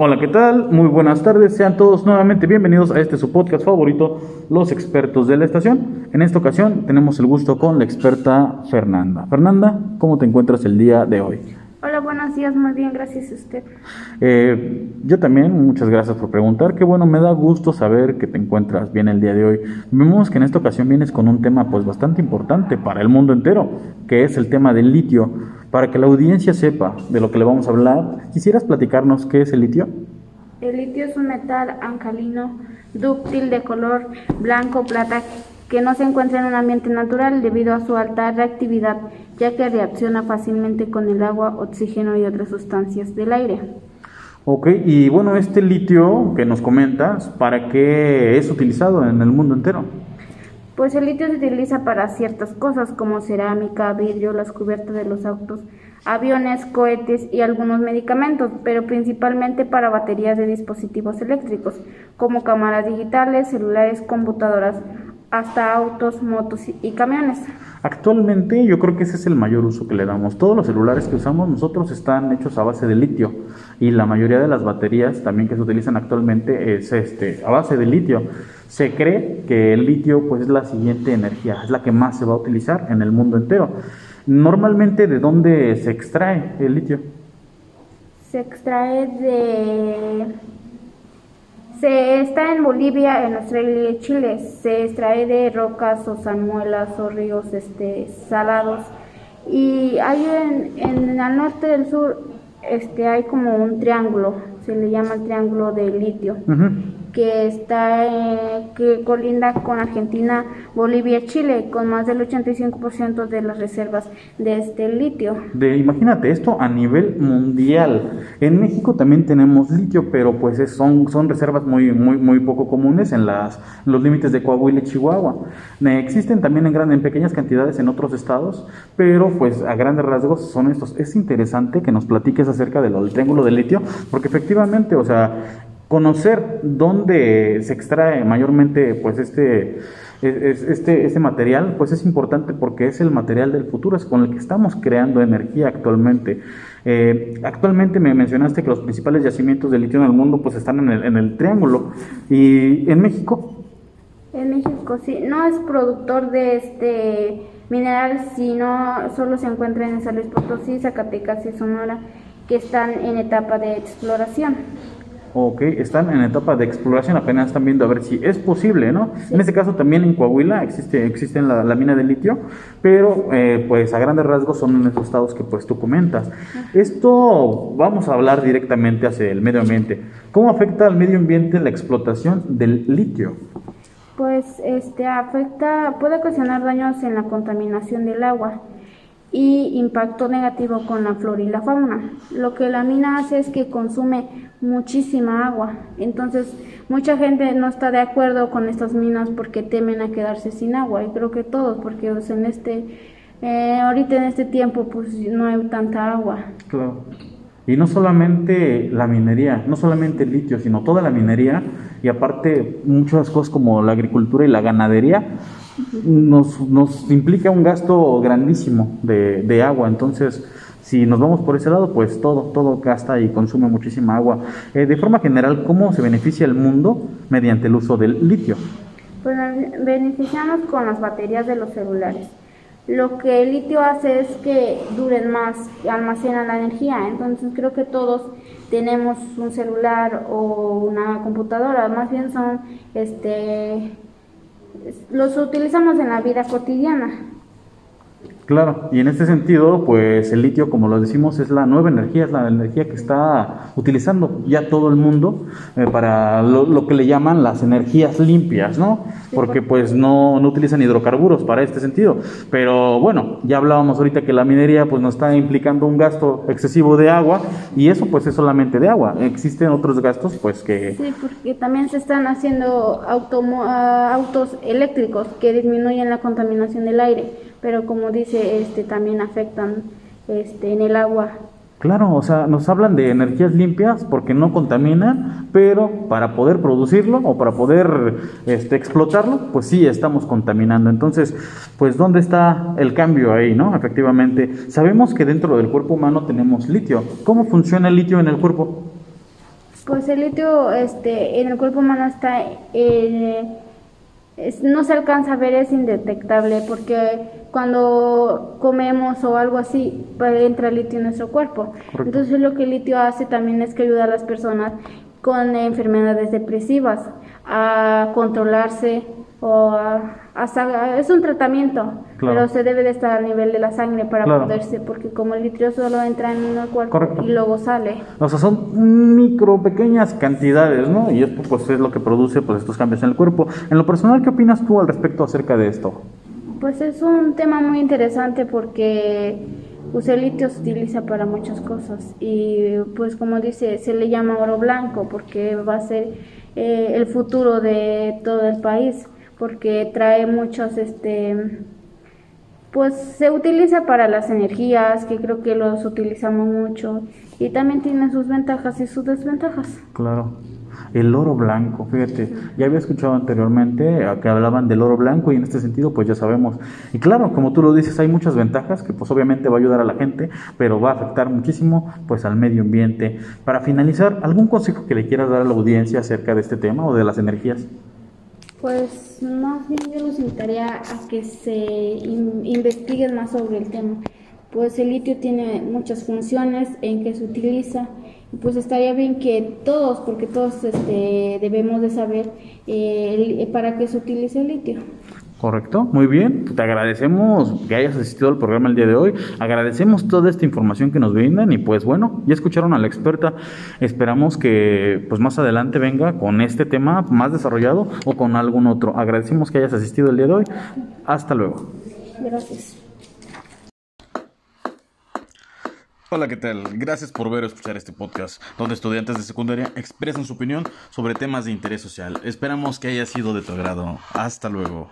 Hola, ¿qué tal? Muy buenas tardes. Sean todos nuevamente bienvenidos a este su podcast favorito, Los expertos de la estación. En esta ocasión tenemos el gusto con la experta Fernanda. Fernanda, ¿cómo te encuentras el día de hoy? Hola, buenos días, muy bien, gracias a usted. Eh, yo también, muchas gracias por preguntar. Qué bueno, me da gusto saber que te encuentras bien el día de hoy. Vemos que en esta ocasión vienes con un tema pues bastante importante para el mundo entero, que es el tema del litio. Para que la audiencia sepa de lo que le vamos a hablar, ¿quisieras platicarnos qué es el litio? El litio es un metal alcalino dúctil de color blanco plata que no se encuentra en un ambiente natural debido a su alta reactividad, ya que reacciona fácilmente con el agua, oxígeno y otras sustancias del aire. Ok, y bueno, este litio que nos comentas, ¿para qué es utilizado en el mundo entero? Pues el litio se utiliza para ciertas cosas como cerámica, vidrio, las cubiertas de los autos, aviones, cohetes y algunos medicamentos, pero principalmente para baterías de dispositivos eléctricos como cámaras digitales, celulares, computadoras, hasta autos, motos y camiones. Actualmente yo creo que ese es el mayor uso que le damos. Todos los celulares que usamos nosotros están hechos a base de litio y la mayoría de las baterías también que se utilizan actualmente es este a base de litio. Se cree que el litio pues es la siguiente energía, es la que más se va a utilizar en el mundo entero. Normalmente de dónde se extrae el litio? Se extrae de se está en Bolivia, en Australia y Chile. Se extrae de rocas o salmuelas o ríos este, salados. Y hay en, en el norte del sur este, hay como un triángulo, se le llama el triángulo de litio que está eh, que colinda con Argentina, Bolivia Chile, con más del 85% de las reservas de este litio. De, imagínate esto a nivel mundial. En México también tenemos litio, pero pues son, son reservas muy, muy, muy poco comunes en las, los límites de Coahuila y Chihuahua. Eh, existen también en, gran, en pequeñas cantidades en otros estados, pero pues a grandes rasgos son estos. Es interesante que nos platiques acerca del triángulo de litio, porque efectivamente, o sea, conocer dónde se extrae mayormente pues este, este, este material, pues es importante porque es el material del futuro, es con el que estamos creando energía actualmente. Eh, actualmente me mencionaste que los principales yacimientos de litio en el mundo pues están en el, en el triángulo y en México. En México sí, no es productor de este mineral, sino solo se encuentra en San Luis Potosí, Zacatecas y Sonora, que están en etapa de exploración. Ok, están en etapa de exploración, apenas están viendo a ver si es posible, ¿no? En este caso también en Coahuila existe, existe la, la mina de litio, pero eh, pues a grandes rasgos son en esos estados que pues tú comentas. Esto vamos a hablar directamente hacia el medio ambiente. ¿Cómo afecta al medio ambiente la explotación del litio? Pues este afecta, puede ocasionar daños en la contaminación del agua y impacto negativo con la flora y la fauna. Lo que la mina hace es que consume muchísima agua. Entonces, mucha gente no está de acuerdo con estas minas porque temen a quedarse sin agua. Y creo que todos, porque en este, eh, ahorita en este tiempo, pues no hay tanta agua. Claro. Y no solamente la minería, no solamente el litio, sino toda la minería y aparte muchas cosas como la agricultura y la ganadería nos, nos implica un gasto grandísimo de, de agua. Entonces, si nos vamos por ese lado, pues todo, todo gasta y consume muchísima agua. Eh, de forma general, ¿cómo se beneficia el mundo mediante el uso del litio? Pues beneficiamos con las baterías de los celulares. Lo que el litio hace es que duren más, almacenan la energía. Entonces creo que todos tenemos un celular o una computadora, más bien son, este, los utilizamos en la vida cotidiana. Claro, y en este sentido, pues el litio, como lo decimos, es la nueva energía, es la energía que está utilizando ya todo el mundo eh, para lo, que le llaman las energías limpias, ¿no? Porque pues no, no utilizan hidrocarburos para este sentido. Pero bueno, ya hablábamos ahorita que la minería pues nos está implicando un gasto excesivo de agua y eso pues es solamente de agua. Existen otros gastos pues que... Sí, porque también se están haciendo ah, autos eléctricos que disminuyen la contaminación del aire pero como dice, este también afectan este en el agua Claro, o sea, nos hablan de energías limpias porque no contaminan, pero para poder producirlo o para poder este, explotarlo, pues sí estamos contaminando. Entonces, pues ¿dónde está el cambio ahí, no? Efectivamente, sabemos que dentro del cuerpo humano tenemos litio. ¿Cómo funciona el litio en el cuerpo? Pues el litio este, en el cuerpo humano está... Eh, no se alcanza a ver, es indetectable porque cuando comemos o algo así pues, entra litio en nuestro cuerpo. Entonces lo que el litio hace también es que ayuda a las personas con enfermedades depresivas a controlarse o a, es un tratamiento, pero se debe de estar a nivel de la sangre para poderse, porque como el litio solo entra en el cuerpo y luego sale. O sea, son micro pequeñas cantidades, ¿no? Y esto pues es lo que produce pues estos cambios en el cuerpo. En lo personal, ¿qué opinas tú al respecto acerca de esto? Pues es un tema muy interesante porque pues el litio se utiliza para muchas cosas y pues como dice, se le llama oro blanco porque va a ser eh, el futuro de todo el país porque trae muchos, este, pues se utiliza para las energías, que creo que los utilizamos mucho, y también tiene sus ventajas y sus desventajas. Claro. El oro blanco, fíjate, ya había escuchado anteriormente que hablaban del oro blanco y en este sentido pues ya sabemos. Y claro, como tú lo dices, hay muchas ventajas que pues obviamente va a ayudar a la gente, pero va a afectar muchísimo pues al medio ambiente. Para finalizar, ¿algún consejo que le quieras dar a la audiencia acerca de este tema o de las energías? Pues más bien yo los invitaría a que se investiguen más sobre el tema. Pues el litio tiene muchas funciones en que se utiliza. Pues estaría bien que todos, porque todos este, debemos de saber eh, para qué se utiliza el litio. Correcto, muy bien. Te agradecemos que hayas asistido al programa el día de hoy. Agradecemos toda esta información que nos brindan y pues bueno, ya escucharon a la experta. Esperamos que pues más adelante venga con este tema más desarrollado o con algún otro. Agradecemos que hayas asistido el día de hoy. Hasta luego. Gracias. Hola, ¿qué tal? Gracias por ver o escuchar este podcast, donde estudiantes de secundaria expresan su opinión sobre temas de interés social. Esperamos que haya sido de tu agrado. Hasta luego.